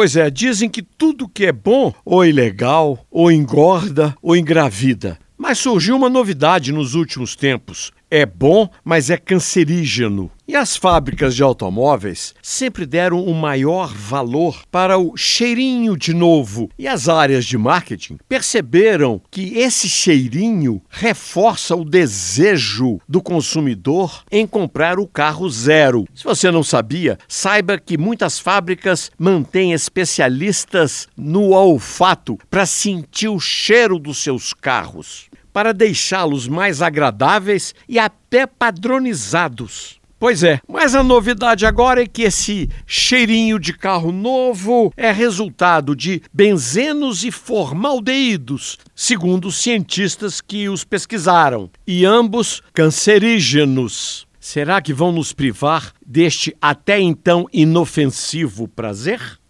Pois é, dizem que tudo que é bom ou ilegal, ou engorda ou engravida. Mas surgiu uma novidade nos últimos tempos. É bom, mas é cancerígeno. E as fábricas de automóveis sempre deram o maior valor para o cheirinho de novo. E as áreas de marketing perceberam que esse cheirinho reforça o desejo do consumidor em comprar o carro zero. Se você não sabia, saiba que muitas fábricas mantêm especialistas no olfato para sentir o cheiro dos seus carros para deixá-los mais agradáveis e até padronizados. Pois é, mas a novidade agora é que esse cheirinho de carro novo é resultado de benzenos e formaldeídos, segundo os cientistas que os pesquisaram, e ambos cancerígenos. Será que vão nos privar deste até então inofensivo prazer?